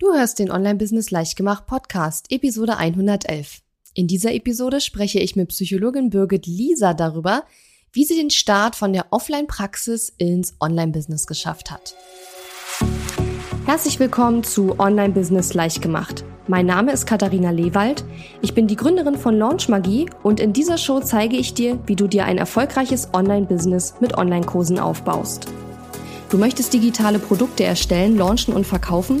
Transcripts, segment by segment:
Du hörst den Online-Business Leichtgemacht Podcast, Episode 111. In dieser Episode spreche ich mit Psychologin Birgit Lisa darüber, wie sie den Start von der Offline-Praxis ins Online-Business geschafft hat. Herzlich willkommen zu Online-Business Leichtgemacht. Mein Name ist Katharina Lewald. Ich bin die Gründerin von Launch Magie und in dieser Show zeige ich dir, wie du dir ein erfolgreiches Online-Business mit Online-Kursen aufbaust. Du möchtest digitale Produkte erstellen, launchen und verkaufen?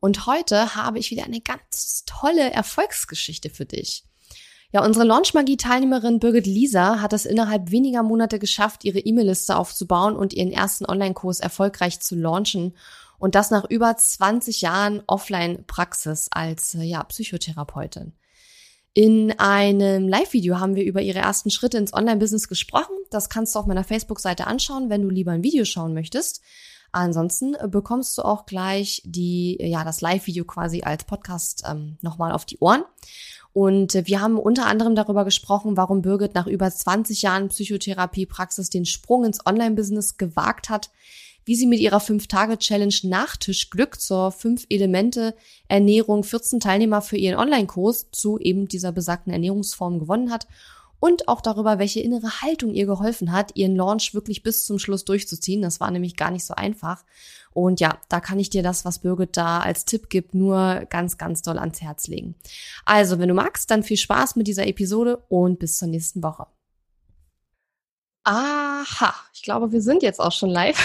und heute habe ich wieder eine ganz tolle Erfolgsgeschichte für dich. Ja, unsere Launchmagie-Teilnehmerin Birgit Lisa hat es innerhalb weniger Monate geschafft, ihre E-Mail-Liste aufzubauen und ihren ersten Online-Kurs erfolgreich zu launchen. Und das nach über 20 Jahren Offline-Praxis als ja, Psychotherapeutin. In einem Live-Video haben wir über ihre ersten Schritte ins Online-Business gesprochen. Das kannst du auf meiner Facebook-Seite anschauen, wenn du lieber ein Video schauen möchtest. Ansonsten äh, bekommst du auch gleich die, ja, das Live-Video quasi als Podcast ähm, nochmal auf die Ohren. Und äh, wir haben unter anderem darüber gesprochen, warum Birgit nach über 20 Jahren Psychotherapie-Praxis den Sprung ins Online-Business gewagt hat, wie sie mit ihrer 5-Tage-Challenge Nachtischglück zur 5-Elemente-Ernährung 14 Teilnehmer für ihren Online-Kurs zu eben dieser besagten Ernährungsform gewonnen hat und auch darüber, welche innere Haltung ihr geholfen hat, ihren Launch wirklich bis zum Schluss durchzuziehen. Das war nämlich gar nicht so einfach. Und ja, da kann ich dir das, was Birgit da als Tipp gibt, nur ganz, ganz doll ans Herz legen. Also, wenn du magst, dann viel Spaß mit dieser Episode und bis zur nächsten Woche. Aha, ich glaube, wir sind jetzt auch schon live.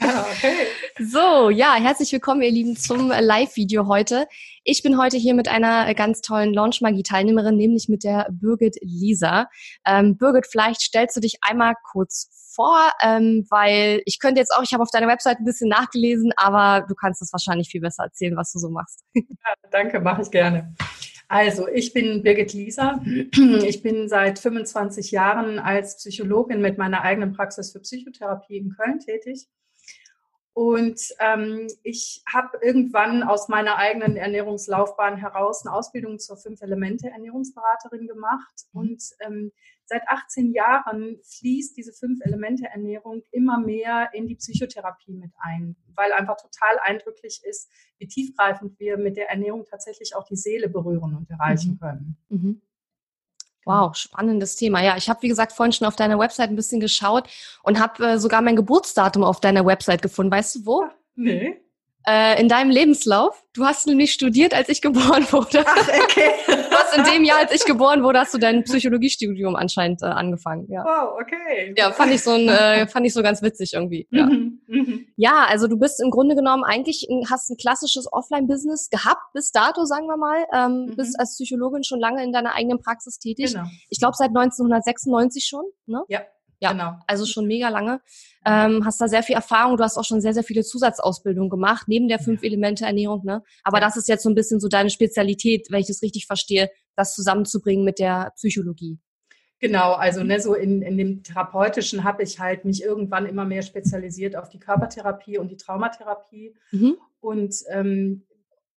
Ah, okay. So, ja, herzlich willkommen, ihr Lieben, zum Live-Video heute. Ich bin heute hier mit einer ganz tollen Launch-Magie-Teilnehmerin, nämlich mit der Birgit Lisa. Ähm, Birgit, vielleicht stellst du dich einmal kurz vor, ähm, weil ich könnte jetzt auch, ich habe auf deiner Website ein bisschen nachgelesen, aber du kannst es wahrscheinlich viel besser erzählen, was du so machst. Ja, danke, mache ich gerne. Also, ich bin Birgit Lieser. Ich bin seit 25 Jahren als Psychologin mit meiner eigenen Praxis für Psychotherapie in Köln tätig. Und ähm, ich habe irgendwann aus meiner eigenen Ernährungslaufbahn heraus eine Ausbildung zur Fünf-Elemente-Ernährungsberaterin gemacht. Mhm. Und ähm, seit 18 Jahren fließt diese Fünf-Elemente-Ernährung immer mehr in die Psychotherapie mit ein, weil einfach total eindrücklich ist, wie tiefgreifend wir mit der Ernährung tatsächlich auch die Seele berühren und erreichen mhm. können. Mhm. Wow, spannendes Thema. Ja, ich habe, wie gesagt, vorhin schon auf deiner Website ein bisschen geschaut und habe äh, sogar mein Geburtsdatum auf deiner Website gefunden. Weißt du wo? Nee. Äh, in deinem Lebenslauf. Du hast nämlich studiert, als ich geboren wurde. Ach, okay. Hast in dem Jahr, als ich geboren wurde, hast du dein Psychologiestudium anscheinend äh, angefangen. Ja. Wow, okay. Ja, fand ich so ein, äh, fand ich so ganz witzig irgendwie. Ja. Mhm, mhm. ja, also du bist im Grunde genommen eigentlich ein, hast ein klassisches Offline-Business gehabt bis dato, sagen wir mal. Ähm, mhm. Bist als Psychologin schon lange in deiner eigenen Praxis tätig. Genau. Ich glaube seit 1996 schon. Ne? Ja. Ja, genau. also schon mega lange. Ähm, hast da sehr viel Erfahrung. Du hast auch schon sehr, sehr viele Zusatzausbildungen gemacht, neben der Fünf-Elemente-Ernährung. Ne? Aber ja. das ist jetzt so ein bisschen so deine Spezialität, wenn ich das richtig verstehe, das zusammenzubringen mit der Psychologie. Genau, also ne, so in, in dem Therapeutischen habe ich halt mich irgendwann immer mehr spezialisiert auf die Körpertherapie und die Traumatherapie. Mhm. Und ähm,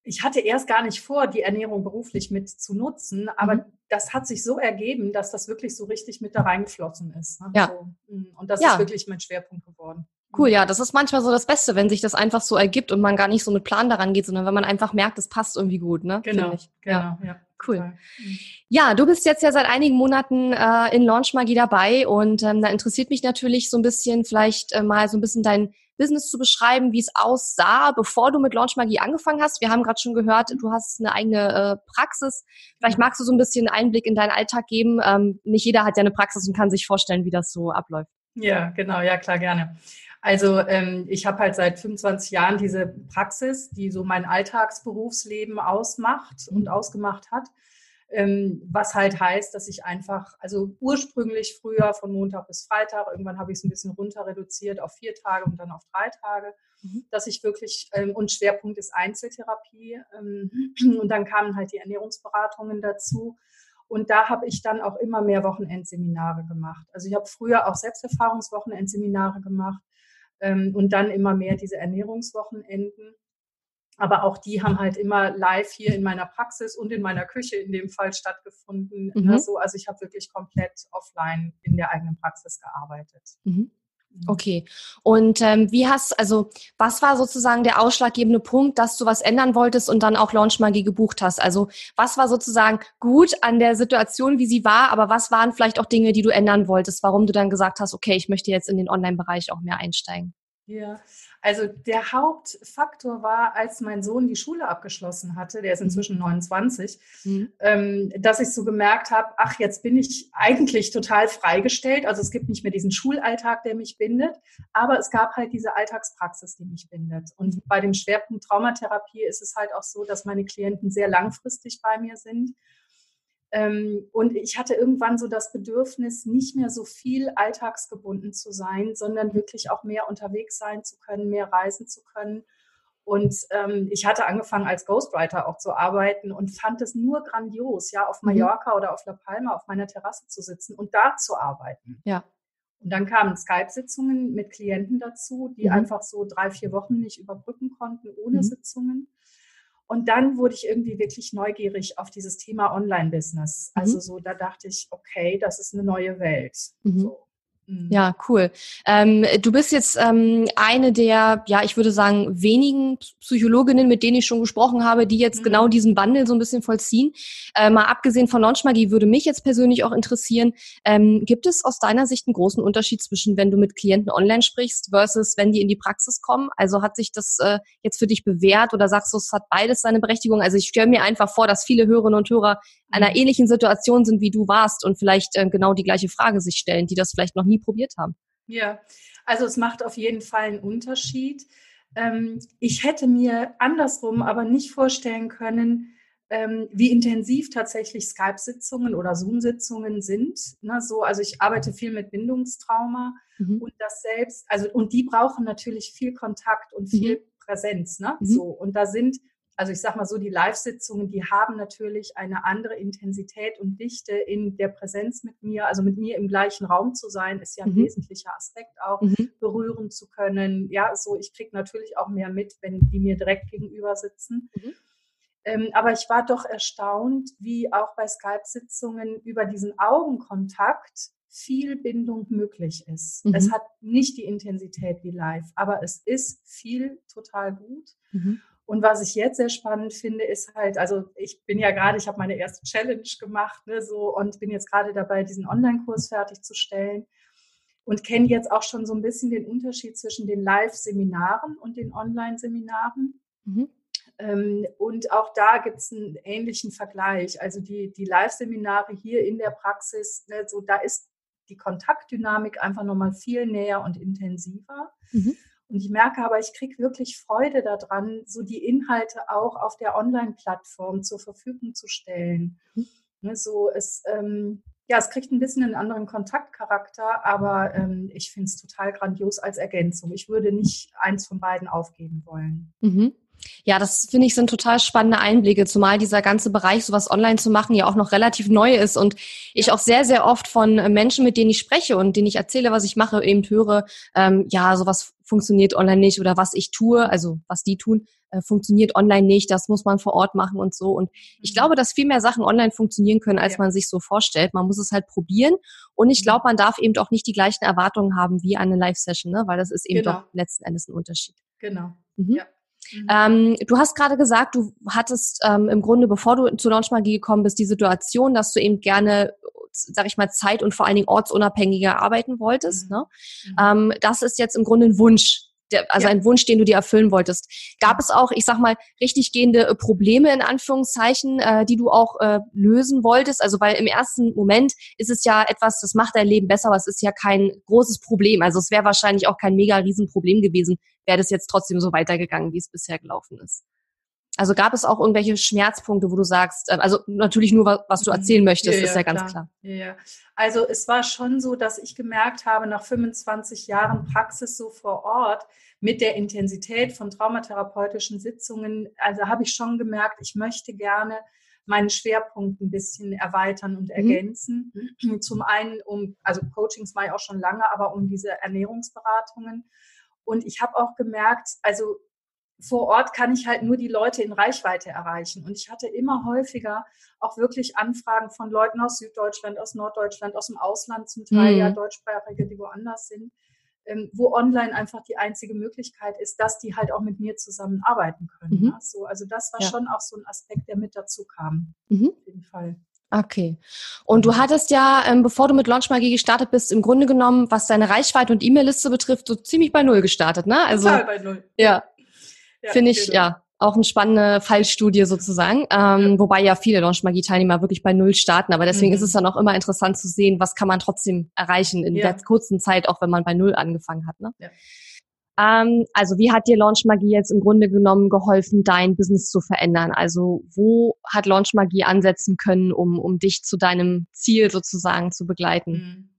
ich hatte erst gar nicht vor, die Ernährung beruflich mit zu nutzen, aber mhm. das hat sich so ergeben, dass das wirklich so richtig mit da reingeflossen ist. Ne? Ja. So, mm, und das ja. ist wirklich mein Schwerpunkt geworden. Cool, ja, das ist manchmal so das Beste, wenn sich das einfach so ergibt und man gar nicht so mit Plan daran geht, sondern wenn man einfach merkt, es passt irgendwie gut, ne? Genau, genau, ja. ja cool. Mhm. Ja, du bist jetzt ja seit einigen Monaten äh, in Launch Magie dabei und ähm, da interessiert mich natürlich so ein bisschen, vielleicht äh, mal so ein bisschen dein Business zu beschreiben, wie es aussah, bevor du mit Launch Magie angefangen hast. Wir haben gerade schon gehört, du hast eine eigene äh, Praxis. Vielleicht magst du so ein bisschen Einblick in deinen Alltag geben. Ähm, nicht jeder hat ja eine Praxis und kann sich vorstellen, wie das so abläuft. Ja, genau, ja klar, gerne. Also ähm, ich habe halt seit 25 Jahren diese Praxis, die so mein Alltagsberufsleben ausmacht und ausgemacht hat. Ähm, was halt heißt, dass ich einfach, also ursprünglich früher von Montag bis Freitag, irgendwann habe ich es ein bisschen runter reduziert auf vier Tage und dann auf drei Tage. mhm. dass ich wirklich, ähm, und Schwerpunkt ist Einzeltherapie. Ähm, und dann kamen halt die Ernährungsberatungen dazu. Und da habe ich dann auch immer mehr Wochenendseminare gemacht. Also ich habe früher auch Selbsterfahrungswochenendseminare gemacht und dann immer mehr diese Ernährungswochenenden. Aber auch die haben halt immer live hier in meiner Praxis und in meiner Küche in dem Fall stattgefunden. Mhm. Also, also ich habe wirklich komplett offline in der eigenen Praxis gearbeitet. Mhm. Mhm. Okay. Und ähm, wie hast, also was war sozusagen der ausschlaggebende Punkt, dass du was ändern wolltest und dann auch Launch Magie gebucht hast? Also was war sozusagen gut an der Situation, wie sie war, aber was waren vielleicht auch Dinge, die du ändern wolltest, warum du dann gesagt hast, okay, ich möchte jetzt in den Online-Bereich auch mehr einsteigen? Ja, also der Hauptfaktor war, als mein Sohn die Schule abgeschlossen hatte, der ist mhm. inzwischen 29, mhm. ähm, dass ich so gemerkt habe, ach, jetzt bin ich eigentlich total freigestellt. Also es gibt nicht mehr diesen Schulalltag, der mich bindet, aber es gab halt diese Alltagspraxis, die mich bindet. Und mhm. bei dem Schwerpunkt Traumatherapie ist es halt auch so, dass meine Klienten sehr langfristig bei mir sind und ich hatte irgendwann so das Bedürfnis, nicht mehr so viel alltagsgebunden zu sein, sondern wirklich auch mehr unterwegs sein zu können, mehr reisen zu können. Und ähm, ich hatte angefangen als Ghostwriter auch zu arbeiten und fand es nur grandios, ja, auf mhm. Mallorca mhm. oder auf La Palma auf meiner Terrasse zu sitzen und da zu arbeiten. Ja. Und dann kamen Skype-Sitzungen mit Klienten dazu, die mhm. einfach so drei, vier Wochen nicht überbrücken konnten ohne mhm. Sitzungen. Und dann wurde ich irgendwie wirklich neugierig auf dieses Thema Online-Business. Mhm. Also so, da dachte ich, okay, das ist eine neue Welt. Mhm. So. Mhm. Ja, cool. Ähm, du bist jetzt ähm, eine der, ja, ich würde sagen, wenigen Psychologinnen, mit denen ich schon gesprochen habe, die jetzt mhm. genau diesen Wandel so ein bisschen vollziehen. Äh, mal abgesehen von Launchmagie würde mich jetzt persönlich auch interessieren, ähm, gibt es aus deiner Sicht einen großen Unterschied zwischen, wenn du mit Klienten online sprichst versus wenn die in die Praxis kommen? Also hat sich das äh, jetzt für dich bewährt oder sagst du, es hat beides seine Berechtigung? Also ich stelle mir einfach vor, dass viele Hörerinnen und Hörer einer mhm. ähnlichen Situation sind, wie du warst und vielleicht äh, genau die gleiche Frage sich stellen, die das vielleicht noch nie probiert haben. Ja, also es macht auf jeden Fall einen Unterschied. Ähm, ich hätte mir andersrum aber nicht vorstellen können, ähm, wie intensiv tatsächlich Skype-Sitzungen oder Zoom-Sitzungen sind. Ne, so, also ich arbeite viel mit Bindungstrauma mhm. und das selbst, also und die brauchen natürlich viel Kontakt und viel mhm. Präsenz. Ne? Mhm. So, und da sind also ich sage mal so, die Live-Sitzungen, die haben natürlich eine andere Intensität und Dichte in der Präsenz mit mir. Also mit mir im gleichen Raum zu sein, ist ja ein mhm. wesentlicher Aspekt auch, mhm. berühren zu können. Ja, so ich kriege natürlich auch mehr mit, wenn die mir direkt gegenüber sitzen. Mhm. Ähm, aber ich war doch erstaunt, wie auch bei Skype-Sitzungen über diesen Augenkontakt viel Bindung möglich ist. Es mhm. hat nicht die Intensität wie live, aber es ist viel total gut. Und was ich jetzt sehr spannend finde, ist halt, also ich bin ja gerade, ich habe meine erste Challenge gemacht, ne, so und bin jetzt gerade dabei, diesen Online-Kurs fertigzustellen und kenne jetzt auch schon so ein bisschen den Unterschied zwischen den Live-Seminaren und den Online-Seminaren. Mhm. Ähm, und auch da gibt es einen ähnlichen Vergleich. Also die, die Live-Seminare hier in der Praxis, ne, so da ist die Kontaktdynamik einfach nochmal viel näher und intensiver. Mhm. Und ich merke aber, ich kriege wirklich Freude daran, so die Inhalte auch auf der Online-Plattform zur Verfügung zu stellen. Mhm. Ne, so es, ähm, ja, es kriegt ein bisschen einen anderen Kontaktcharakter, aber ähm, ich finde es total grandios als Ergänzung. Ich würde nicht eins von beiden aufgeben wollen. Mhm. Ja, das finde ich sind total spannende Einblicke, zumal dieser ganze Bereich, sowas online zu machen, ja auch noch relativ neu ist und ich auch sehr, sehr oft von Menschen, mit denen ich spreche und denen ich erzähle, was ich mache, eben höre, ähm, ja, sowas funktioniert online nicht oder was ich tue, also was die tun, äh, funktioniert online nicht, das muss man vor Ort machen und so. Und ich mhm. glaube, dass viel mehr Sachen online funktionieren können, als ja. man sich so vorstellt. Man muss es halt probieren. Und ich mhm. glaube, man darf eben auch nicht die gleichen Erwartungen haben wie eine Live-Session, ne? weil das ist eben genau. doch letzten Endes ein Unterschied. Genau. Mhm. Ja. Mhm. Ähm, du hast gerade gesagt, du hattest ähm, im Grunde, bevor du zu Launchmagie gekommen bist, die Situation, dass du eben gerne sag ich mal, zeit- und vor allen Dingen ortsunabhängiger arbeiten wolltest. Mhm. Ne? Mhm. Ähm, das ist jetzt im Grunde ein Wunsch, der, also ja. ein Wunsch, den du dir erfüllen wolltest. Gab es auch, ich sag mal, richtig gehende äh, Probleme in Anführungszeichen, äh, die du auch äh, lösen wolltest? Also weil im ersten Moment ist es ja etwas, das macht dein Leben besser, aber es ist ja kein großes Problem. Also es wäre wahrscheinlich auch kein mega Riesenproblem gewesen, wäre das jetzt trotzdem so weitergegangen, wie es bisher gelaufen ist. Also gab es auch irgendwelche Schmerzpunkte, wo du sagst, äh, also natürlich nur, was du erzählen mhm. möchtest, ja, ist ja, ja ganz klar. Ja, also es war schon so, dass ich gemerkt habe, nach 25 Jahren Praxis so vor Ort, mit der Intensität von traumatherapeutischen Sitzungen, also habe ich schon gemerkt, ich möchte gerne meinen Schwerpunkt ein bisschen erweitern und mhm. ergänzen. Mhm. Zum einen um, also Coachings mache ich auch schon lange, aber um diese Ernährungsberatungen. Und ich habe auch gemerkt, also vor Ort kann ich halt nur die Leute in Reichweite erreichen. Und ich hatte immer häufiger auch wirklich Anfragen von Leuten aus Süddeutschland, aus Norddeutschland, aus dem Ausland zum Teil, mhm. ja, Deutschsprachige, die woanders sind, ähm, wo online einfach die einzige Möglichkeit ist, dass die halt auch mit mir zusammenarbeiten können. Mhm. Ja, so, also das war ja. schon auch so ein Aspekt, der mit dazu kam. Mhm. Auf jeden Fall. Okay. Und du hattest ja, ähm, bevor du mit Launch Magie gestartet bist, im Grunde genommen, was deine Reichweite und E-Mail-Liste betrifft, so ziemlich bei Null gestartet, ne? Also, Total bei Null. Ja. Ja Finde ich, genau. ja, auch eine spannende Fallstudie sozusagen, ähm, ja. wobei ja viele Launch-Magie-Teilnehmer wirklich bei Null starten, aber deswegen mhm. ist es dann auch immer interessant zu sehen, was kann man trotzdem erreichen in ja. der kurzen Zeit, auch wenn man bei Null angefangen hat. Ne? Ja. Ähm, also wie hat dir Launch Magie jetzt im Grunde genommen geholfen, dein Business zu verändern? Also wo hat Launch Magie ansetzen können, um, um dich zu deinem Ziel sozusagen zu begleiten? Mhm.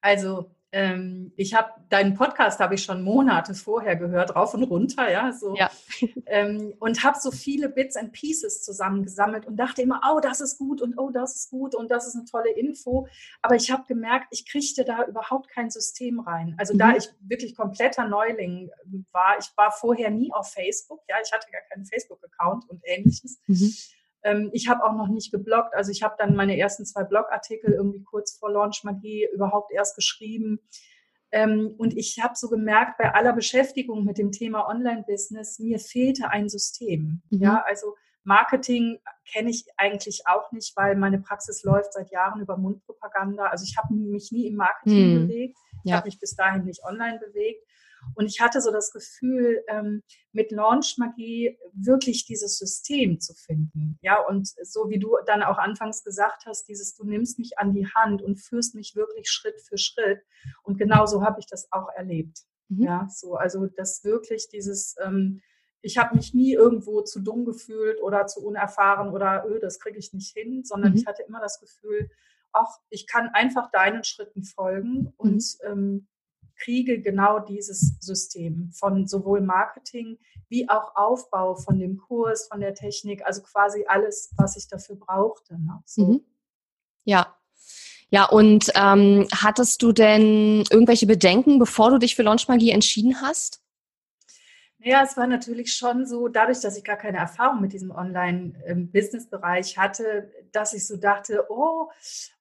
Also ähm, ich habe deinen Podcast habe ich schon Monate vorher gehört, rauf und runter, ja, so ja. Ähm, und habe so viele Bits and Pieces zusammengesammelt und dachte immer, oh, das ist gut und oh, das ist gut und das ist eine tolle Info. Aber ich habe gemerkt, ich kriegte da überhaupt kein System rein. Also mhm. da ich wirklich kompletter Neuling war, ich war vorher nie auf Facebook, ja, ich hatte gar keinen Facebook-Account und ähnliches. Mhm ähm, ich habe auch noch nicht gebloggt. Also ich habe dann meine ersten zwei Blogartikel irgendwie kurz vor Launch Magie überhaupt erst geschrieben. Ähm, und ich habe so gemerkt, bei aller Beschäftigung mit dem Thema Online-Business, mir fehlte ein System. Mhm. Ja, also Marketing kenne ich eigentlich auch nicht, weil meine Praxis läuft seit Jahren über Mundpropaganda. Also ich habe mich nie im Marketing mhm. bewegt. Ich ja. habe mich bis dahin nicht online bewegt. Und ich hatte so das Gefühl, ähm, mit Launch Magie wirklich dieses System zu finden. Ja, und so wie du dann auch anfangs gesagt hast, dieses, du nimmst mich an die Hand und führst mich wirklich Schritt für Schritt. Und genau so habe ich das auch erlebt. Mhm. Ja, so, also das wirklich dieses, ähm, ich habe mich nie irgendwo zu dumm gefühlt oder zu unerfahren oder öh, das kriege ich nicht hin, sondern mhm. ich hatte immer das Gefühl, ach, ich kann einfach deinen Schritten folgen und mhm. ähm, kriege genau dieses System von sowohl Marketing wie auch Aufbau von dem Kurs, von der Technik, also quasi alles, was ich dafür brauchte. Ne? So. Mhm. Ja. Ja, und ähm, hattest du denn irgendwelche Bedenken, bevor du dich für Launchmagie entschieden hast? Ja, es war natürlich schon so, dadurch, dass ich gar keine Erfahrung mit diesem Online-Business-Bereich hatte, dass ich so dachte, oh,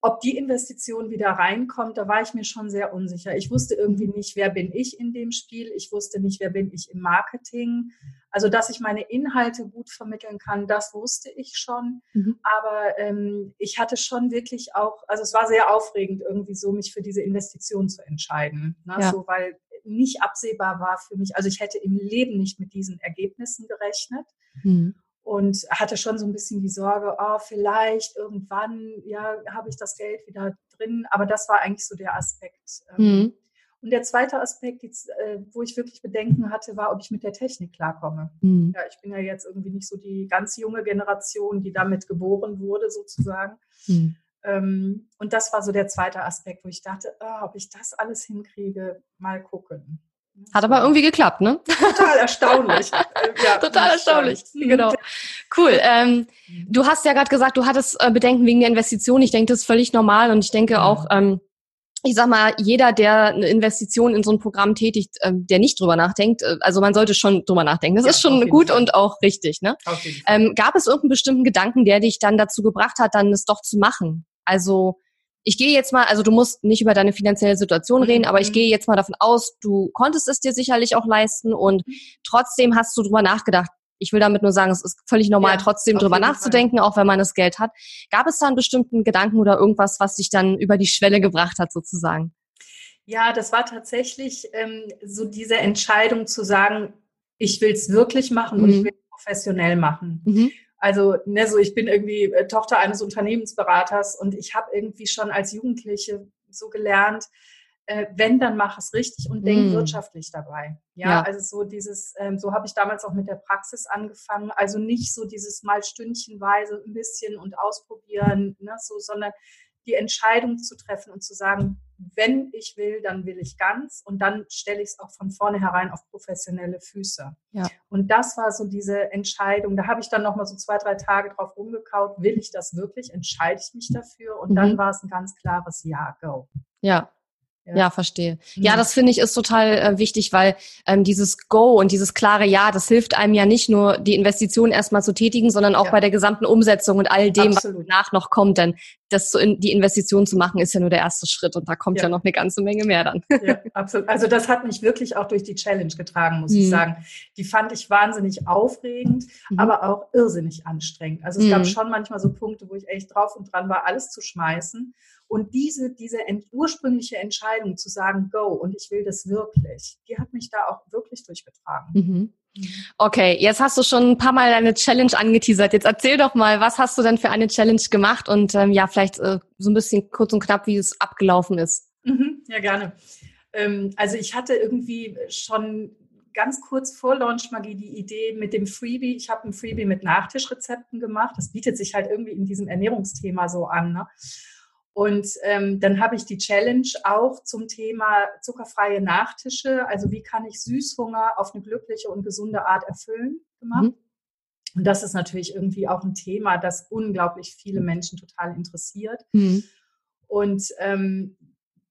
ob die Investition wieder reinkommt, da war ich mir schon sehr unsicher. Ich wusste irgendwie nicht, wer bin ich in dem Spiel. Ich wusste nicht, wer bin ich im Marketing. Also, dass ich meine Inhalte gut vermitteln kann, das wusste ich schon. Mhm. Aber ähm, ich hatte schon wirklich auch, also es war sehr aufregend, irgendwie so mich für diese Investition zu entscheiden. Ne? Ja. So, weil nicht absehbar war für mich. Also ich hätte im Leben nicht mit diesen Ergebnissen gerechnet. Mhm. Und hatte schon so ein bisschen die Sorge, oh, vielleicht irgendwann, ja, habe ich das Geld wieder drin. Aber das war eigentlich so der Aspekt. Ähm. Mhm. Und der zweite Aspekt, äh, wo ich wirklich Bedenken hatte, war, ob ich mit der Technik klarkomme. Mhm. Ja, ich bin ja jetzt irgendwie nicht so die ganz junge Generation, die damit geboren wurde, sozusagen. Mhm. Ähm, und das war so der zweite Aspekt, wo ich dachte, oh, ob ich das alles hinkriege, mal gucken. Hat aber irgendwie geklappt, ne? Total erstaunlich. Äh, ja, Total erstaunlich, genau. Cool. Ähm, du hast ja gerade gesagt, du hattest äh, Bedenken wegen der Investition. Ich denke, das ist völlig normal und ich denke auch, ähm, ich sag mal, jeder, der eine Investition in so ein Programm tätigt, ähm, der nicht drüber nachdenkt, äh, also man sollte schon drüber nachdenken. Das ja, ist schon gut Fall. und auch richtig. Ne? Ähm, gab es irgendeinen bestimmten Gedanken, der dich dann dazu gebracht hat, dann es doch zu machen? Also ich gehe jetzt mal, also du musst nicht über deine finanzielle Situation reden, aber ich mhm. gehe jetzt mal davon aus, du konntest es dir sicherlich auch leisten und mhm. trotzdem hast du drüber nachgedacht. Ich will damit nur sagen, es ist völlig normal, ja, trotzdem drüber nachzudenken, Fall. auch wenn man das Geld hat. Gab es da einen bestimmten Gedanken oder irgendwas, was dich dann über die Schwelle gebracht hat, sozusagen? Ja, das war tatsächlich ähm, so diese Entscheidung zu sagen, ich will es wirklich machen mhm. und ich mhm. will es professionell machen. Mhm. Also, ne, so ich bin irgendwie äh, Tochter eines Unternehmensberaters und ich habe irgendwie schon als Jugendliche so gelernt, äh, wenn, dann mach es richtig und denk Mm. wirtschaftlich dabei. Ja, Ja. also so dieses, ähm, so habe ich damals auch mit der Praxis angefangen. Also nicht so dieses mal stündchenweise ein bisschen und ausprobieren, ne, so, sondern die Entscheidung zu treffen und zu sagen, wenn ich will, dann will ich ganz und dann stelle ich es auch von vornherein auf professionelle Füße. Ja. Und das war so diese Entscheidung. Da habe ich dann noch mal so zwei, drei Tage drauf rumgekaut. Will ich das wirklich? Entscheide ich mich dafür? Und dann Mhm. war es ein ganz klares Ja, go. Ja. Ja. Ja, verstehe. Ja, Mhm. das finde ich ist total äh, wichtig, weil ähm, dieses Go und dieses klare Ja, das hilft einem ja nicht nur, die Investition erstmal zu tätigen, sondern auch Ja. bei der gesamten Umsetzung und all dem, Absolut. was danach noch kommt. Denn das zu in, die Investition zu machen, ist ja nur der erste Schritt und da kommt ja, Ja. noch eine ganze Menge mehr dann. Ja, absolut. Also das hat mich wirklich auch durch die Challenge getragen, muss Mhm. ich sagen. Die fand ich wahnsinnig aufregend, Mhm. aber auch irrsinnig anstrengend. Also es Mhm. gab schon manchmal so Punkte, wo ich echt drauf und dran war, alles zu schmeißen. Und diese, diese ent ursprüngliche Entscheidung zu sagen, go, und ich will das wirklich, die hat mich da auch wirklich durchgetragen. Okay, jetzt hast du schon ein paar Mal deine Challenge angeteasert. Jetzt erzähl doch mal, was hast du denn für eine Challenge gemacht und ähm, ja, vielleicht äh, so ein bisschen kurz und knapp, wie es abgelaufen ist. Mhm, ja, gerne. Ähm, also ich hatte irgendwie schon ganz kurz vor Launch Magie die Idee mit dem Freebie. Ich habe ein Freebie mit Nachtischrezepten gemacht. Das bietet sich halt irgendwie in diesem Ernährungsthema so an. Ne? Und ähm, dann habe ich die Challenge auch zum Thema zuckerfreie Nachtische. Also wie kann ich Süßhunger auf eine glückliche und gesunde Art erfüllen gemacht. Mhm. Und das ist natürlich irgendwie auch ein Thema, das unglaublich viele Menschen total interessiert. Mhm. Und ähm,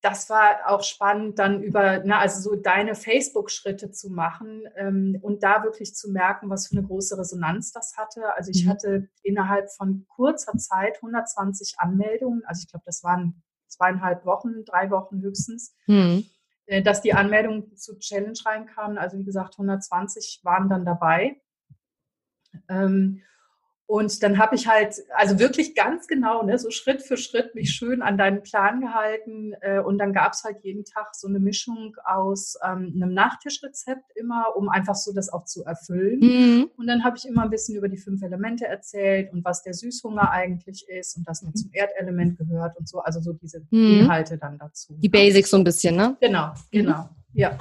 das war auch spannend, dann über, na, also so deine Facebook-Schritte zu machen ähm, und da wirklich zu merken, was für eine große Resonanz das hatte. Also ich Mhm. hatte innerhalb von kurzer Zeit 120 Anmeldungen. Also ich glaube, das waren zweieinhalb Wochen, drei Wochen höchstens, Mhm. äh, dass die Anmeldungen zu Challenge reinkamen. Also wie gesagt, 120 waren dann dabei. Ähm, und dann habe ich halt, also wirklich ganz genau, ne, so Schritt für Schritt mich schön an deinen Plan gehalten. Äh, und dann gab es halt jeden Tag so eine Mischung aus ähm, einem Nachtischrezept immer, um einfach so das auch zu erfüllen. Mhm. Und dann habe ich immer ein bisschen über die fünf Elemente erzählt und was der Süßhunger eigentlich ist und das noch zum Erdelement gehört und so. Also so diese Mhm. Inhalte dann dazu. Die Basics so ein bisschen, ne? Genau, genau. Ja,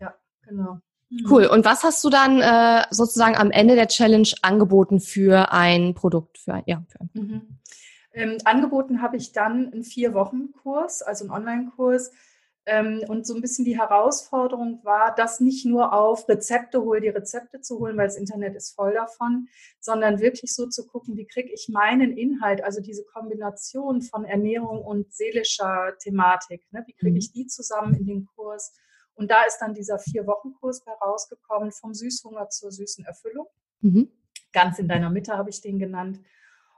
ja, genau. Mhm. Cool. Und was hast du dann äh, sozusagen am Ende der Challenge angeboten für ein Produkt? Für ein, ja, für ein Mhm. Ähm, angeboten habe ich dann einen Vier-Wochen-Kurs, also einen Online-Kurs. Ähm, und so ein bisschen die Herausforderung war, das nicht nur auf Rezepte hol, die Rezepte zu holen, weil das Internet ist voll davon, sondern wirklich so zu gucken, wie kriege ich meinen Inhalt, also diese Kombination von Ernährung und seelischer Thematik, ne? wie kriege Mhm. ich die zusammen in den Kurs? Und da ist dann dieser Vier-Wochen-Kurs herausgekommen, vom Süßhunger zur süßen Erfüllung Mhm. ganz in deiner Mitte habe ich den genannt.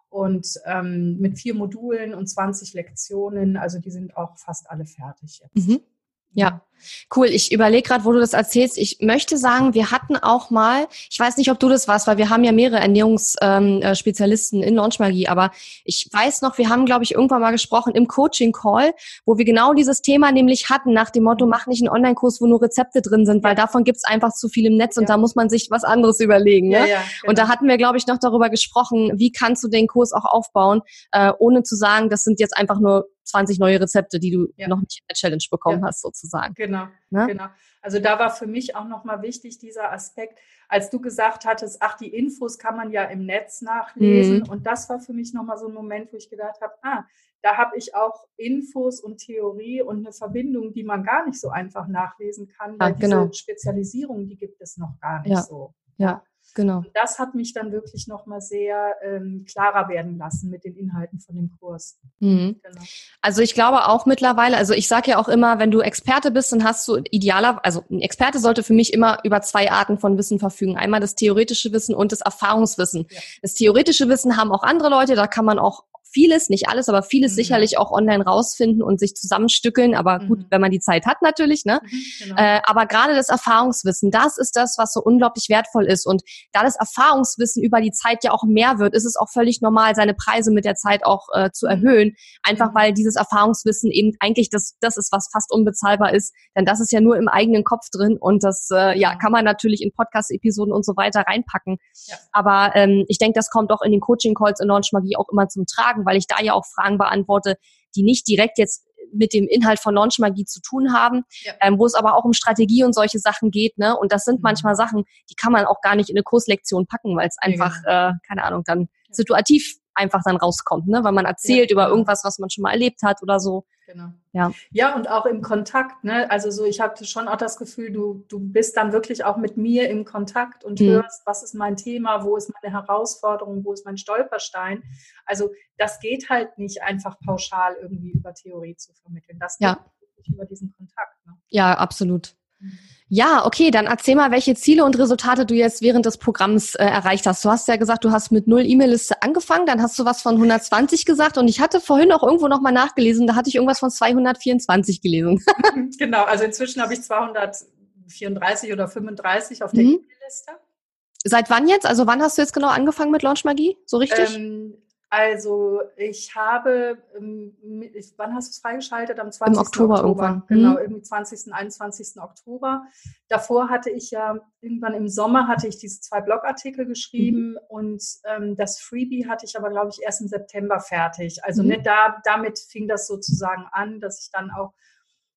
Und ähm, mit vier Modulen und 20 Lektionen, also die sind auch fast alle fertig jetzt. Mhm. Ja, cool. Ich überlege gerade, wo du das erzählst. Ich möchte sagen, wir hatten auch mal, ich weiß nicht, ob du das warst, weil wir haben ja mehrere Ernährungsspezialisten ähm, äh, in Launchmagie, aber ich weiß noch, wir haben, glaube ich, irgendwann mal gesprochen im Coaching-Call, wo wir genau dieses Thema nämlich hatten, nach dem Motto, mach nicht einen Online-Kurs, wo nur Rezepte drin sind, weil davon gibt's einfach zu viel im Netz und Ja. da muss man sich was anderes überlegen. Ja, Ne? ja, Und da genau. hatten wir, glaube ich, noch darüber gesprochen, wie kannst du den Kurs auch aufbauen, äh, ohne zu sagen, das sind jetzt einfach nur 20 neue Rezepte, die du Ja. noch nicht in der Challenge bekommen Ja. hast, sozusagen. Genau, Ne? genau. Also da war für mich auch nochmal wichtig dieser Aspekt, als du gesagt hattest, ach, die Infos kann man ja im Netz nachlesen. Mhm. Und das war für mich nochmal so ein Moment, wo ich gedacht habe, ah, da habe ich auch Infos und Theorie und eine Verbindung, die man gar nicht so einfach nachlesen kann, weil Ja, genau. diese Spezialisierung, die gibt es noch gar nicht Ja. so. Ja, genau. Und das hat mich dann wirklich nochmal sehr ähm, klarer werden lassen mit den Inhalten von dem Kurs. Mhm. Genau. Also ich glaube auch mittlerweile, also ich sage ja auch immer, wenn du Experte bist, dann hast du idealer, also ein Experte sollte für mich immer über zwei Arten von Wissen verfügen. Einmal das theoretische Wissen und das Erfahrungswissen. Ja. Das theoretische Wissen haben auch andere Leute, da kann man auch vieles, nicht alles, aber vieles Mhm. sicherlich auch online rausfinden und sich zusammenstückeln. Aber gut, Mhm. wenn man die Zeit hat natürlich, ne? Mhm, genau. Äh, aber gerade das Erfahrungswissen, das ist das, was so unglaublich wertvoll ist. Und da das Erfahrungswissen über die Zeit ja auch mehr wird, ist es auch völlig normal, seine Preise mit der Zeit auch äh, zu Mhm. erhöhen. Einfach Mhm. weil dieses Erfahrungswissen eben eigentlich das, das ist, was fast unbezahlbar ist. Denn das ist ja nur im eigenen Kopf drin und das äh, ja Genau. kann man natürlich in Podcast-Episoden und so weiter reinpacken. Ja. Aber ähm, ich denke, das kommt auch in den Coaching-Calls in Launch Magie auch immer zum Tragen, weil ich da ja auch Fragen beantworte, die nicht direkt jetzt mit dem Inhalt von Launch Magie zu tun haben, ja. ähm, wo es aber auch um Strategie und solche Sachen geht. Ne? Und das sind mhm. manchmal Sachen, die kann man auch gar nicht in eine Kurslektion packen, weil es einfach, ja, genau. äh, keine Ahnung, dann situativ einfach dann rauskommt, ne? weil man erzählt über genau. irgendwas, was man schon mal erlebt hat oder so. Genau. Ja. ja, und auch im Kontakt. Ne? Also so, ich habe schon auch das Gefühl, du, du bist dann wirklich auch mit mir im Kontakt und mhm. hörst, was ist mein Thema, wo ist meine Herausforderung, wo ist mein Stolperstein. Also das geht halt nicht einfach pauschal irgendwie über Theorie zu vermitteln. Das ja. geht über diesen Kontakt. Ne? Ja, absolut. Mhm. Ja, okay, dann erzähl mal, welche Ziele und Resultate du jetzt während des Programms äh, erreicht hast. Du hast ja gesagt, du hast mit null E-Mail-Liste angefangen, dann hast du was von 120 gesagt und ich hatte vorhin auch irgendwo nochmal nachgelesen, da hatte ich irgendwas von 224 gelesen. genau, also inzwischen habe ich 234 oder 35 auf der mhm. E-Mail-Liste. Seit wann jetzt? Also wann hast du jetzt genau angefangen mit Launch Magie? So richtig? Ähm, also ich habe, ähm, wann hast du es freigeschaltet? Am 20. Im Oktober, Oktober. irgendwann. Genau, mhm. irgendwie 20., 21. Oktober. Davor hatte ich ja, irgendwann im Sommer hatte ich diese zwei Blogartikel geschrieben mhm. und ähm, das Freebie hatte ich aber, glaube ich, erst im September fertig. Also mhm. ne, da, damit fing das sozusagen an, dass ich dann auch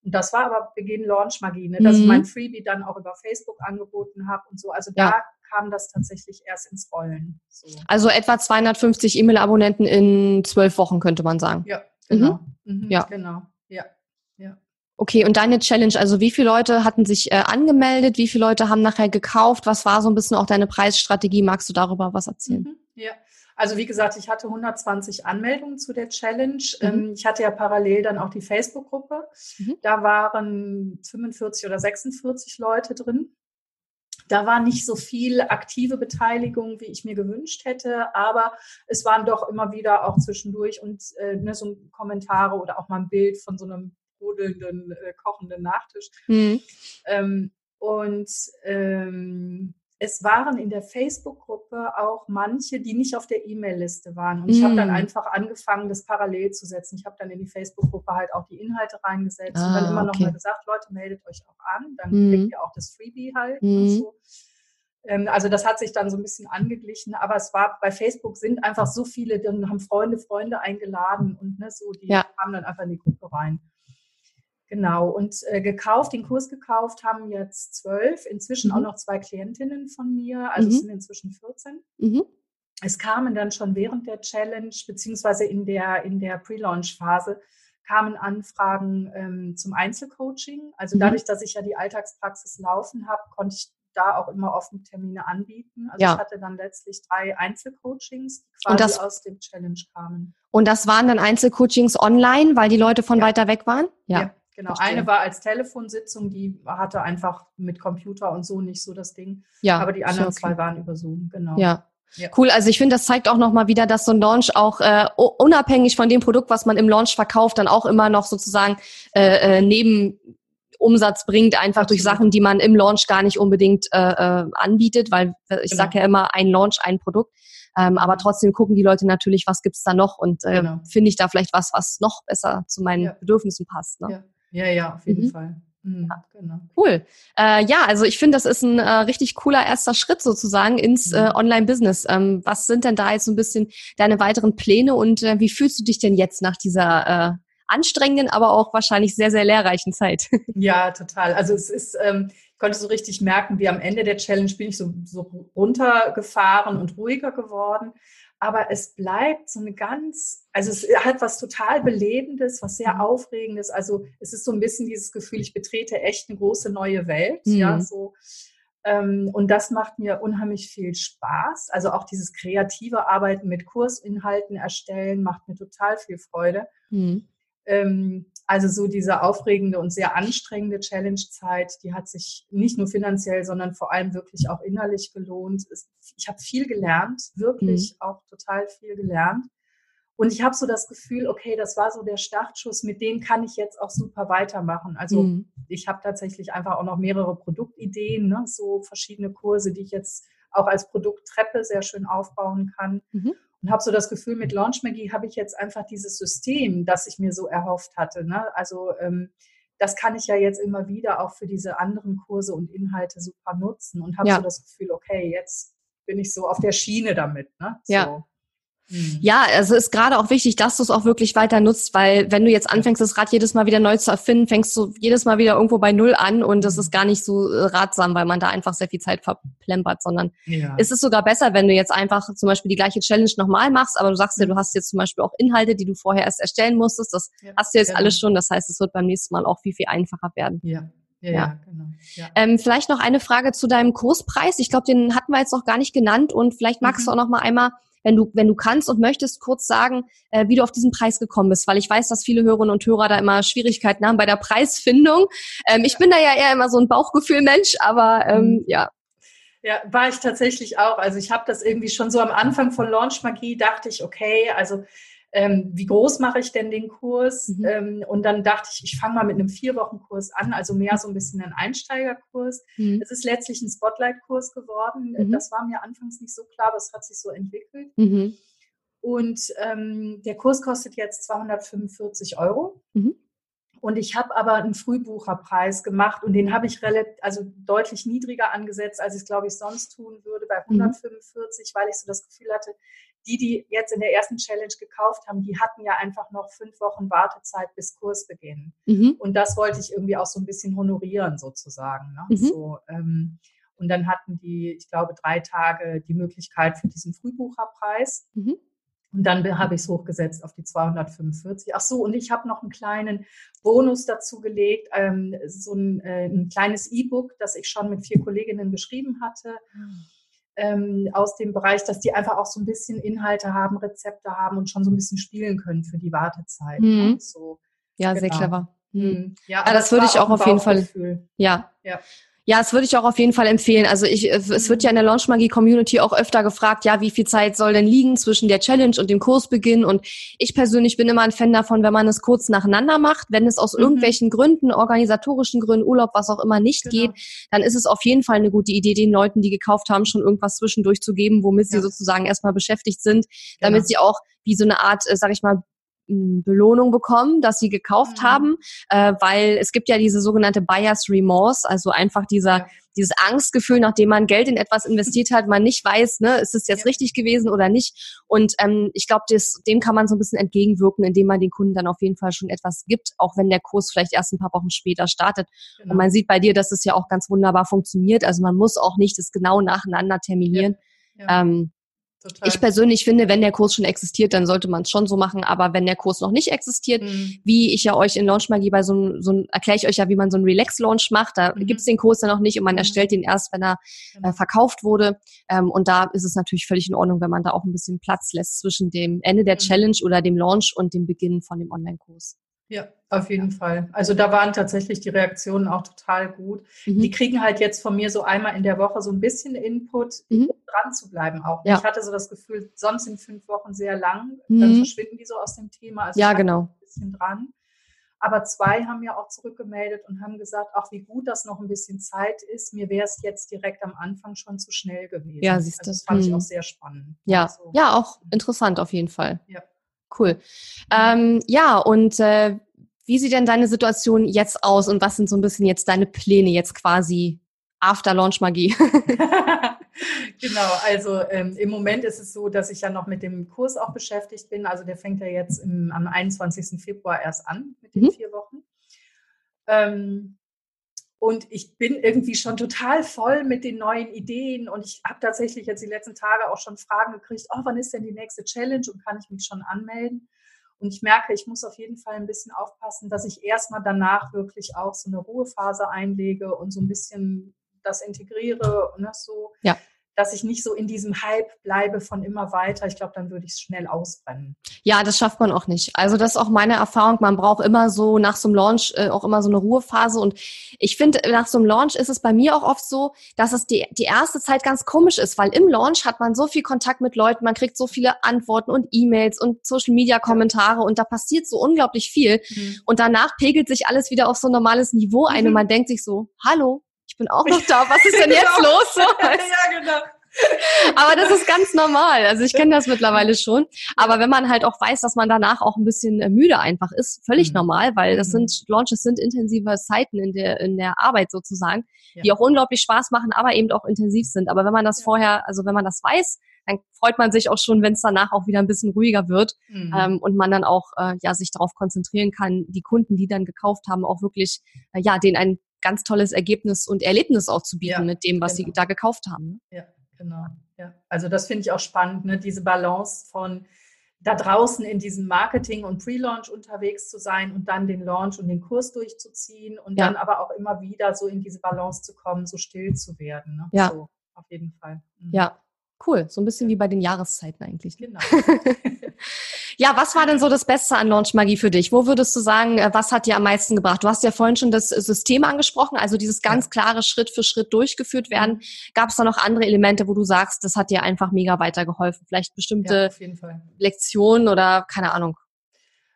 und das war aber Beginn Launch Magie, ne, dass ich mhm. mein Freebie dann auch über Facebook angeboten habe und so. Also ja. Kam das tatsächlich erst ins Rollen. So. Also etwa 250 E-Mail-Abonnenten in zwölf Wochen, könnte man sagen. Ja, genau. Mhm. Mhm, ja. Genau. Ja. ja. Okay, und deine Challenge, also wie viele Leute hatten sich äh, angemeldet, wie viele Leute haben nachher gekauft? Was war so ein bisschen auch deine Preisstrategie? Magst du darüber was erzählen? Mhm, ja. Also wie gesagt, ich hatte 120 Anmeldungen zu der Challenge. Mhm. Ähm, ich hatte ja parallel dann auch die Facebook-Gruppe. Mhm. Da waren 45 oder 46 Leute drin. Da war nicht so viel aktive Beteiligung, wie ich mir gewünscht hätte, aber es waren doch immer wieder auch zwischendurch und äh, ne, so Kommentare oder auch mal ein Bild von so einem brodelnden, äh, kochenden Nachtisch. Mhm. Ähm, und ähm, es waren in der Facebook-Gruppe auch manche, die nicht auf der E-Mail-Liste waren. Und mm. ich habe dann mm. einfach angefangen, das parallel zu setzen. Ich habe dann in die Facebook-Gruppe halt auch die Inhalte reingesetzt ah, und dann immer okay. noch mal gesagt, Leute, meldet euch auch an, dann mm. kriegt ihr auch das Freebie halt mm. und so. Ähm, also das hat sich dann so ein bisschen angeglichen, aber es war bei Facebook sind einfach so viele, dann haben Freunde Freunde eingeladen und ne, so, die ja. kamen dann einfach in die Gruppe rein. Genau, und äh, gekauft, den Kurs gekauft haben jetzt zwölf, inzwischen mhm. auch noch zwei Klientinnen von mir, also mhm. es sind inzwischen 14. Mhm. Es kamen dann schon während der Challenge, beziehungsweise in der, in der Pre-Launch-Phase, kamen Anfragen ähm, zum Einzelcoaching. Also mhm. dadurch, dass ich ja die Alltagspraxis laufen habe, konnte ich da auch immer offen Termine anbieten. Also ja. ich hatte dann letztlich drei Einzelcoachings, die quasi das, aus dem Challenge kamen. Und das waren dann Einzelcoachings online, weil die Leute von ja. weiter weg waren? Ja. ja. Genau, Verstehe. eine war als Telefonsitzung, die hatte einfach mit Computer und so nicht so das Ding. Ja. Aber die anderen okay. zwei waren über Zoom, genau. Ja. Ja. Cool, also ich finde, das zeigt auch nochmal wieder, dass so ein Launch auch äh, unabhängig von dem Produkt, was man im Launch verkauft, dann auch immer noch sozusagen äh, äh, neben Umsatz bringt, einfach Absolut. durch Sachen, die man im Launch gar nicht unbedingt äh, äh, anbietet, weil ich genau. sage ja immer, ein Launch, ein Produkt. Ähm, aber mhm. trotzdem gucken die Leute natürlich, was gibt's da noch und äh, genau. finde ich da vielleicht was, was noch besser zu meinen ja. Bedürfnissen passt. Ne? Ja. Ja, ja, auf jeden mhm. Fall. Mhm, ja. Genau. Cool. Äh, ja, also ich finde, das ist ein äh, richtig cooler erster Schritt sozusagen ins äh, mhm. Online-Business. Ähm, was sind denn da jetzt so ein bisschen deine weiteren Pläne und äh, wie fühlst du dich denn jetzt nach dieser äh, anstrengenden, aber auch wahrscheinlich sehr, sehr lehrreichen Zeit? Ja, total. Also es ist, ähm, ich konnte so richtig merken, wie am Ende der Challenge bin ich so, so runtergefahren und ruhiger geworden aber es bleibt so eine ganz, also es hat was total Belebendes, was sehr mhm. Aufregendes. Also es ist so ein bisschen dieses Gefühl, ich betrete echt eine große neue Welt, mhm. ja, so. Ähm, und das macht mir unheimlich viel Spaß. Also auch dieses kreative Arbeiten mit Kursinhalten erstellen macht mir total viel Freude. Mhm. Ähm, also so diese aufregende und sehr anstrengende Challenge-Zeit, die hat sich nicht nur finanziell, sondern vor allem wirklich auch innerlich gelohnt. Ich habe viel gelernt, wirklich mhm. auch total viel gelernt. Und ich habe so das Gefühl, okay, das war so der Startschuss, mit dem kann ich jetzt auch super weitermachen. Also mhm. ich habe tatsächlich einfach auch noch mehrere Produktideen, ne? so verschiedene Kurse, die ich jetzt auch als Produkttreppe sehr schön aufbauen kann. Mhm und habe so das Gefühl, mit Launch Magie habe ich jetzt einfach dieses System, das ich mir so erhofft hatte. Ne? Also ähm, das kann ich ja jetzt immer wieder auch für diese anderen Kurse und Inhalte super nutzen und habe ja. so das Gefühl, okay, jetzt bin ich so auf der Schiene damit. Ne? So. Ja. Mhm. Ja, also ist gerade auch wichtig, dass du es auch wirklich weiter nutzt, weil wenn du jetzt anfängst, das Rad jedes Mal wieder neu zu erfinden, fängst du jedes Mal wieder irgendwo bei Null an und das ist gar nicht so äh, ratsam, weil man da einfach sehr viel Zeit verplempert, sondern ja. ist es sogar besser, wenn du jetzt einfach zum Beispiel die gleiche Challenge nochmal machst, aber du sagst ja, du hast jetzt zum Beispiel auch Inhalte, die du vorher erst erstellen musstest, das ja, hast du jetzt genau. alles schon, das heißt, es wird beim nächsten Mal auch viel, viel einfacher werden. Ja. Ja, ja. genau. Ja. Ähm, vielleicht noch eine Frage zu deinem Kurspreis. Ich glaube, den hatten wir jetzt noch gar nicht genannt und vielleicht magst mhm. du auch noch mal einmal wenn du, wenn du kannst und möchtest, kurz sagen, äh, wie du auf diesen Preis gekommen bist, weil ich weiß, dass viele Hörerinnen und Hörer da immer Schwierigkeiten haben bei der Preisfindung. Ähm, ich bin da ja eher immer so ein Bauchgefühl-Mensch, aber ähm, mhm. ja. Ja, war ich tatsächlich auch. Also ich habe das irgendwie schon so am Anfang von Launch Magie, dachte ich, okay, also ähm, wie groß mache ich denn den Kurs? Mhm. Ähm, und dann dachte ich, ich fange mal mit einem Vier-Wochen-Kurs an, also mehr so ein bisschen ein Einsteigerkurs. Mhm. Es ist letztlich ein Spotlight-Kurs geworden. Mhm. Das war mir anfangs nicht so klar, aber es hat sich so entwickelt. Mhm. Und ähm, der Kurs kostet jetzt 245 Euro. Mhm. Und ich habe aber einen Frühbucherpreis gemacht und den habe ich relativ, also deutlich niedriger angesetzt, als ich es, glaube ich, sonst tun würde, bei 145, mhm. weil ich so das Gefühl hatte, die, die jetzt in der ersten Challenge gekauft haben, die hatten ja einfach noch fünf Wochen Wartezeit bis Kursbeginn. Mhm. Und das wollte ich irgendwie auch so ein bisschen honorieren sozusagen. Ne? Mhm. So, ähm, und dann hatten die, ich glaube, drei Tage die Möglichkeit für diesen Frühbucherpreis. Mhm. Und dann habe ich es hochgesetzt auf die 245. Ach so, und ich habe noch einen kleinen Bonus dazu gelegt, ähm, so ein, äh, ein kleines E-Book, das ich schon mit vier Kolleginnen geschrieben hatte. Mhm ähm, aus dem Bereich, dass die einfach auch so ein bisschen Inhalte haben, Rezepte haben und schon so ein bisschen spielen können für die Wartezeit. Mhm. So, ja, genau. sehr clever. Mhm. mhm. Ja, ja, das würde ich auch auf jeden Fall. Ja. ja. Ja, das würde ich auch auf jeden Fall empfehlen. Also ich, es wird ja in der Launch Magie Community auch öfter gefragt, ja, wie viel Zeit soll denn liegen zwischen der Challenge und dem Kursbeginn? Und ich persönlich bin immer ein Fan davon, wenn man es kurz nacheinander macht. Wenn es aus mhm. irgendwelchen Gründen, organisatorischen Gründen, Urlaub, was auch immer nicht genau. geht, dann ist es auf jeden Fall eine gute Idee, den Leuten, die gekauft haben, schon irgendwas zwischendurch zu geben, womit ja. sie sozusagen erstmal beschäftigt sind, damit genau. sie auch wie so eine Art, äh, sag ich mal, Belohnung bekommen, dass sie gekauft mhm. haben, äh, weil es gibt ja diese sogenannte Buyer's Remorse, also einfach dieser ja. dieses Angstgefühl, nachdem man Geld in etwas investiert hat, man nicht weiß, ne, ist es jetzt ja. richtig gewesen oder nicht. Und ähm, ich glaube, dem kann man so ein bisschen entgegenwirken, indem man den Kunden dann auf jeden Fall schon etwas gibt, auch wenn der Kurs vielleicht erst ein paar Wochen später startet. Genau. Und man sieht bei dir, dass es ja auch ganz wunderbar funktioniert. Also man muss auch nicht das genau nacheinander terminieren. Ja. Ähm, Total. Ich persönlich finde, wenn der Kurs schon existiert, dann sollte man es schon so machen. Aber wenn der Kurs noch nicht existiert, mhm. wie ich ja euch in Launch Magie bei so, so erkläre ich euch ja, wie man so einen Relax-Launch macht. Da mhm. gibt's den Kurs ja noch nicht und man mhm. erstellt ihn erst, wenn er genau. äh, verkauft wurde. Ähm, und da ist es natürlich völlig in Ordnung, wenn man da auch ein bisschen Platz lässt zwischen dem Ende der mhm. Challenge oder dem Launch und dem Beginn von dem Online-Kurs. Ja, auf jeden ja. Fall. Also da waren tatsächlich die Reaktionen auch total gut. Mhm. Die kriegen halt jetzt von mir so einmal in der Woche so ein bisschen Input, mhm. dran zu bleiben auch. Ja. Ich hatte so das Gefühl, sonst sind fünf Wochen sehr lang, mhm. dann verschwinden die so aus dem Thema. Also ja, genau. Ein bisschen dran. Aber zwei haben ja auch zurückgemeldet und haben gesagt, ach, wie gut, dass noch ein bisschen Zeit ist. Mir wäre es jetzt direkt am Anfang schon zu schnell gewesen. Ja, siehst du. Also das fand ich auch sehr spannend. Ja, also, ja, auch interessant auf jeden Fall. Ja. Cool. Ähm, ja, und äh, wie sieht denn deine Situation jetzt aus und was sind so ein bisschen jetzt deine Pläne jetzt quasi after Launch Magie? genau, also ähm, im Moment ist es so, dass ich ja noch mit dem Kurs auch beschäftigt bin. Also der fängt ja jetzt im, am 21. Februar erst an mit den mhm. vier Wochen. Ähm, und ich bin irgendwie schon total voll mit den neuen Ideen und ich habe tatsächlich jetzt die letzten Tage auch schon Fragen gekriegt, oh, wann ist denn die nächste Challenge und kann ich mich schon anmelden? Und ich merke, ich muss auf jeden Fall ein bisschen aufpassen, dass ich erstmal danach wirklich auch so eine Ruhephase einlege und so ein bisschen das integriere und das so. Ja dass ich nicht so in diesem Hype bleibe von immer weiter. Ich glaube, dann würde ich es schnell ausbrennen. Ja, das schafft man auch nicht. Also das ist auch meine Erfahrung. Man braucht immer so nach so einem Launch äh, auch immer so eine Ruhephase. Und ich finde, nach so einem Launch ist es bei mir auch oft so, dass es die, die erste Zeit ganz komisch ist, weil im Launch hat man so viel Kontakt mit Leuten, man kriegt so viele Antworten und E-Mails und Social-Media-Kommentare und da passiert so unglaublich viel. Mhm. Und danach pegelt sich alles wieder auf so ein normales Niveau ein mhm. und man denkt sich so, hallo, bin auch noch da, was ist denn jetzt genau. los? So, ja, genau. Aber das ist ganz normal. Also ich kenne das mittlerweile schon. Aber wenn man halt auch weiß, dass man danach auch ein bisschen äh, müde einfach ist, völlig mhm. normal, weil das mhm. sind Launches sind intensive Zeiten in der in der Arbeit sozusagen, ja. die auch unglaublich Spaß machen, aber eben auch intensiv sind. Aber wenn man das ja. vorher, also wenn man das weiß, dann freut man sich auch schon, wenn es danach auch wieder ein bisschen ruhiger wird mhm. ähm, und man dann auch äh, ja sich darauf konzentrieren kann, die Kunden, die dann gekauft haben, auch wirklich äh, ja denen ein ganz tolles Ergebnis und Erlebnis auch zu bieten ja, mit dem, was genau. sie da gekauft haben. Ne? Ja, genau. Ja. Also das finde ich auch spannend, ne? diese Balance von da draußen in diesem Marketing und Pre-Launch unterwegs zu sein und dann den Launch und den Kurs durchzuziehen und ja. dann aber auch immer wieder so in diese Balance zu kommen, so still zu werden. Ne? Ja. So, auf jeden Fall. Mhm. Ja, cool. So ein bisschen wie bei den Jahreszeiten eigentlich. Ne? Genau. Ja, was war denn so das Beste an Launch Magie für dich? Wo würdest du sagen, äh, was hat dir am meisten gebracht? Du hast ja vorhin schon das System angesprochen, also dieses ganz klare Schritt für Schritt durchgeführt werden. Mhm. Gab es da noch andere Elemente, wo du sagst, das hat dir einfach mega weitergeholfen? Vielleicht bestimmte ja, Lektionen oder keine Ahnung.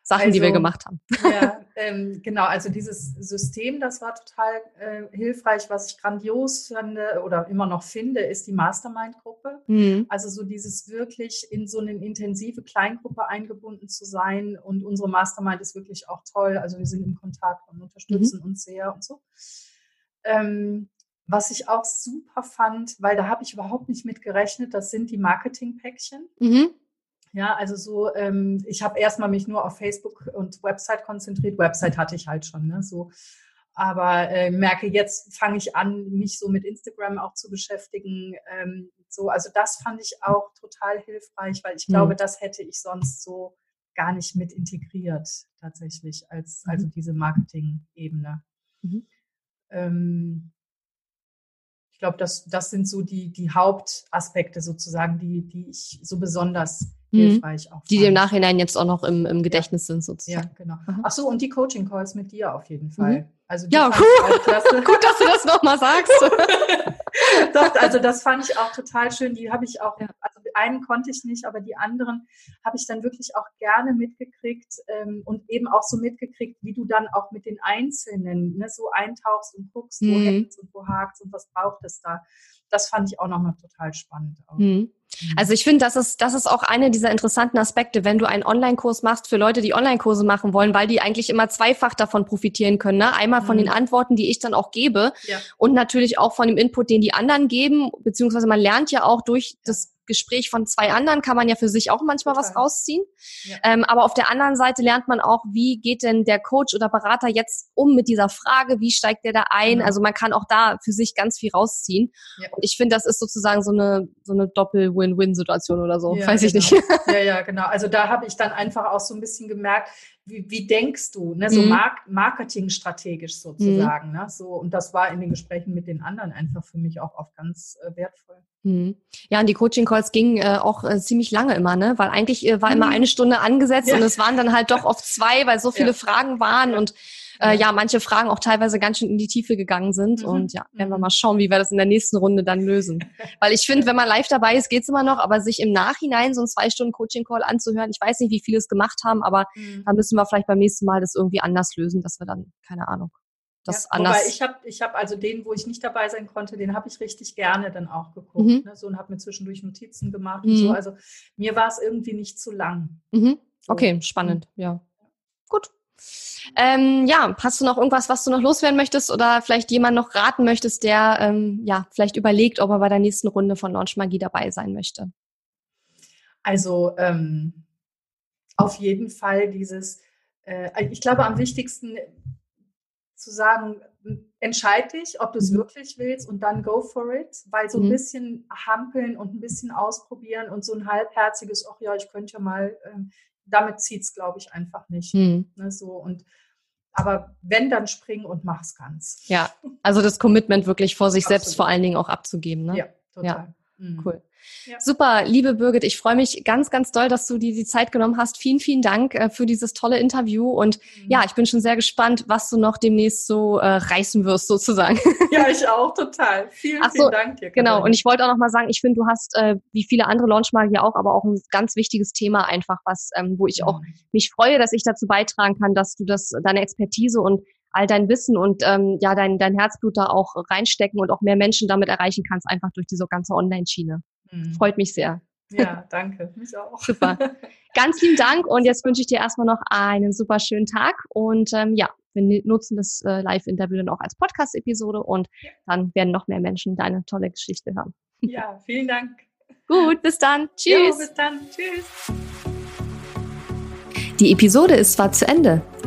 Sachen, also, die wir also, gemacht haben. Ja, ähm, genau. Also dieses System, das war total äh, hilfreich. Was ich grandios finde oder immer noch finde, ist die Mastermind-Gruppe. Mhm. Also so dieses wirklich in so eine intensive Kleingruppe eingebunden zu sein. Und unsere Mastermind ist wirklich auch toll. Also wir sind im Kontakt und unterstützen mhm. uns sehr und so. Ähm, was ich auch super fand, weil da habe ich überhaupt nicht mit gerechnet, das sind die Marketing-Päckchen. Mhm. Ja, also so, ähm, ich habe erstmal mich nur auf Facebook und Website konzentriert. Website hatte ich halt schon, ne? So. Aber äh, merke, jetzt fange ich an, mich so mit Instagram auch zu beschäftigen. Ähm, so, also das fand ich auch total hilfreich, weil ich mhm. glaube, das hätte ich sonst so gar nicht mit integriert, tatsächlich, als mhm. also diese Marketing-Ebene. Mhm. Ähm, ich glaube, das, das sind so die, die Hauptaspekte sozusagen, die, die ich so besonders. Hilfreich auch. Die im Nachhinein jetzt auch noch im, im Gedächtnis ja. sind sozusagen. Ja, genau. Ach so, und die Coaching-Calls mit dir auf jeden Fall. Mhm. Also ja, cool. gut, dass du das nochmal sagst. Doch, also das fand ich auch total schön. Die habe ich auch, also einen konnte ich nicht, aber die anderen habe ich dann wirklich auch gerne mitgekriegt ähm, und eben auch so mitgekriegt, wie du dann auch mit den Einzelnen ne, so eintauchst und guckst, wo mhm. hängt und wo hakt und was braucht es da. Das fand ich auch nochmal total spannend. Mhm. Mhm. Also ich finde, das ist, das ist auch eine dieser interessanten Aspekte, wenn du einen Online-Kurs machst für Leute, die Online-Kurse machen wollen, weil die eigentlich immer zweifach davon profitieren können. Ne? Einmal von mhm. den Antworten, die ich dann auch gebe ja. und natürlich auch von dem Input, den die anderen geben, beziehungsweise man lernt ja auch durch das Gespräch von zwei anderen kann man ja für sich auch manchmal Total. was rausziehen. Ja. Ähm, aber auf der anderen Seite lernt man auch, wie geht denn der Coach oder Berater jetzt um mit dieser Frage, wie steigt der da ein? Mhm. Also man kann auch da für sich ganz viel rausziehen. Ja. Und ich finde, das ist sozusagen so eine so eine Doppel-Win-Win-Situation oder so. Ja, Weiß genau. ich nicht. Ja, ja, genau. Also da habe ich dann einfach auch so ein bisschen gemerkt, wie, wie denkst du, ne? so mhm. Mark marketingstrategisch sozusagen. Mhm. Ne? So, und das war in den Gesprächen mit den anderen einfach für mich auch oft ganz äh, wertvoll. Mhm. Ja, und die Coaching-Calls gingen äh, auch äh, ziemlich lange immer, ne? Weil eigentlich äh, war immer mhm. eine Stunde angesetzt ja. und es waren dann halt doch oft zwei, weil so viele ja. Fragen waren und äh, ja, manche Fragen auch teilweise ganz schön in die Tiefe gegangen sind. Mhm. Und ja, werden wir mhm. mal schauen, wie wir das in der nächsten Runde dann lösen. Weil ich finde, wenn man live dabei ist, geht's immer noch, aber sich im Nachhinein so ein zwei Stunden Coaching-Call anzuhören, ich weiß nicht, wie viele es gemacht haben, aber mhm. da müssen wir vielleicht beim nächsten Mal das irgendwie anders lösen, dass wir dann, keine Ahnung, das ja, anders. Wobei ich habe ich hab also den, wo ich nicht dabei sein konnte, den habe ich richtig gerne dann auch geguckt. Mhm. Ne, so und habe mir zwischendurch Notizen gemacht mhm. und so. Also mir war es irgendwie nicht zu lang. Mhm. So. Okay, spannend, mhm. ja. Gut. Ähm, ja, hast du noch irgendwas, was du noch loswerden möchtest oder vielleicht jemand noch raten möchtest, der ähm, ja vielleicht überlegt, ob er bei der nächsten Runde von Launch Magie dabei sein möchte? Also ähm, auf jeden Fall dieses, äh, ich glaube am wichtigsten zu sagen, entscheid dich, ob du es mhm. wirklich willst und dann go for it, weil so ein mhm. bisschen hampeln und ein bisschen ausprobieren und so ein halbherziges, ach ja, ich könnte ja mal, ähm, damit zieht es, glaube ich, einfach nicht. Mhm. Ne, so und aber wenn, dann spring und mach's ganz. Ja, also das Commitment wirklich vor sich Absolut. selbst vor allen Dingen auch abzugeben. Ne? Ja, total. Ja. Mhm. Cool. Ja. Super, liebe Birgit, ich freue mich ganz, ganz doll, dass du dir die Zeit genommen hast. Vielen, vielen Dank äh, für dieses tolle Interview und mhm. ja, ich bin schon sehr gespannt, was du noch demnächst so äh, reißen wirst, sozusagen. Ja, ich auch total. Vielen, Ach vielen Dank dir. Genau, und ich wollte auch noch mal sagen, ich finde, du hast äh, wie viele andere Launchmagier auch, aber auch ein ganz wichtiges Thema einfach, was, ähm, wo ich mhm. auch mich freue, dass ich dazu beitragen kann, dass du das, deine Expertise und all dein Wissen und ähm, ja dein, dein Herzblut da auch reinstecken und auch mehr Menschen damit erreichen kannst, einfach durch diese ganze Online-Schiene. Mhm. Freut mich sehr. Ja, danke. Mich auch. Super. Ganz lieben Dank und jetzt wünsche ich dir erstmal noch einen super schönen Tag und ähm, ja, wir nutzen das äh, Live-Interview dann auch als Podcast-Episode und ja. dann werden noch mehr Menschen deine tolle Geschichte hören. Ja, vielen Dank. Gut, bis dann. Tschüss. Jo, bis dann. Tschüss. Die Episode ist zwar zu Ende,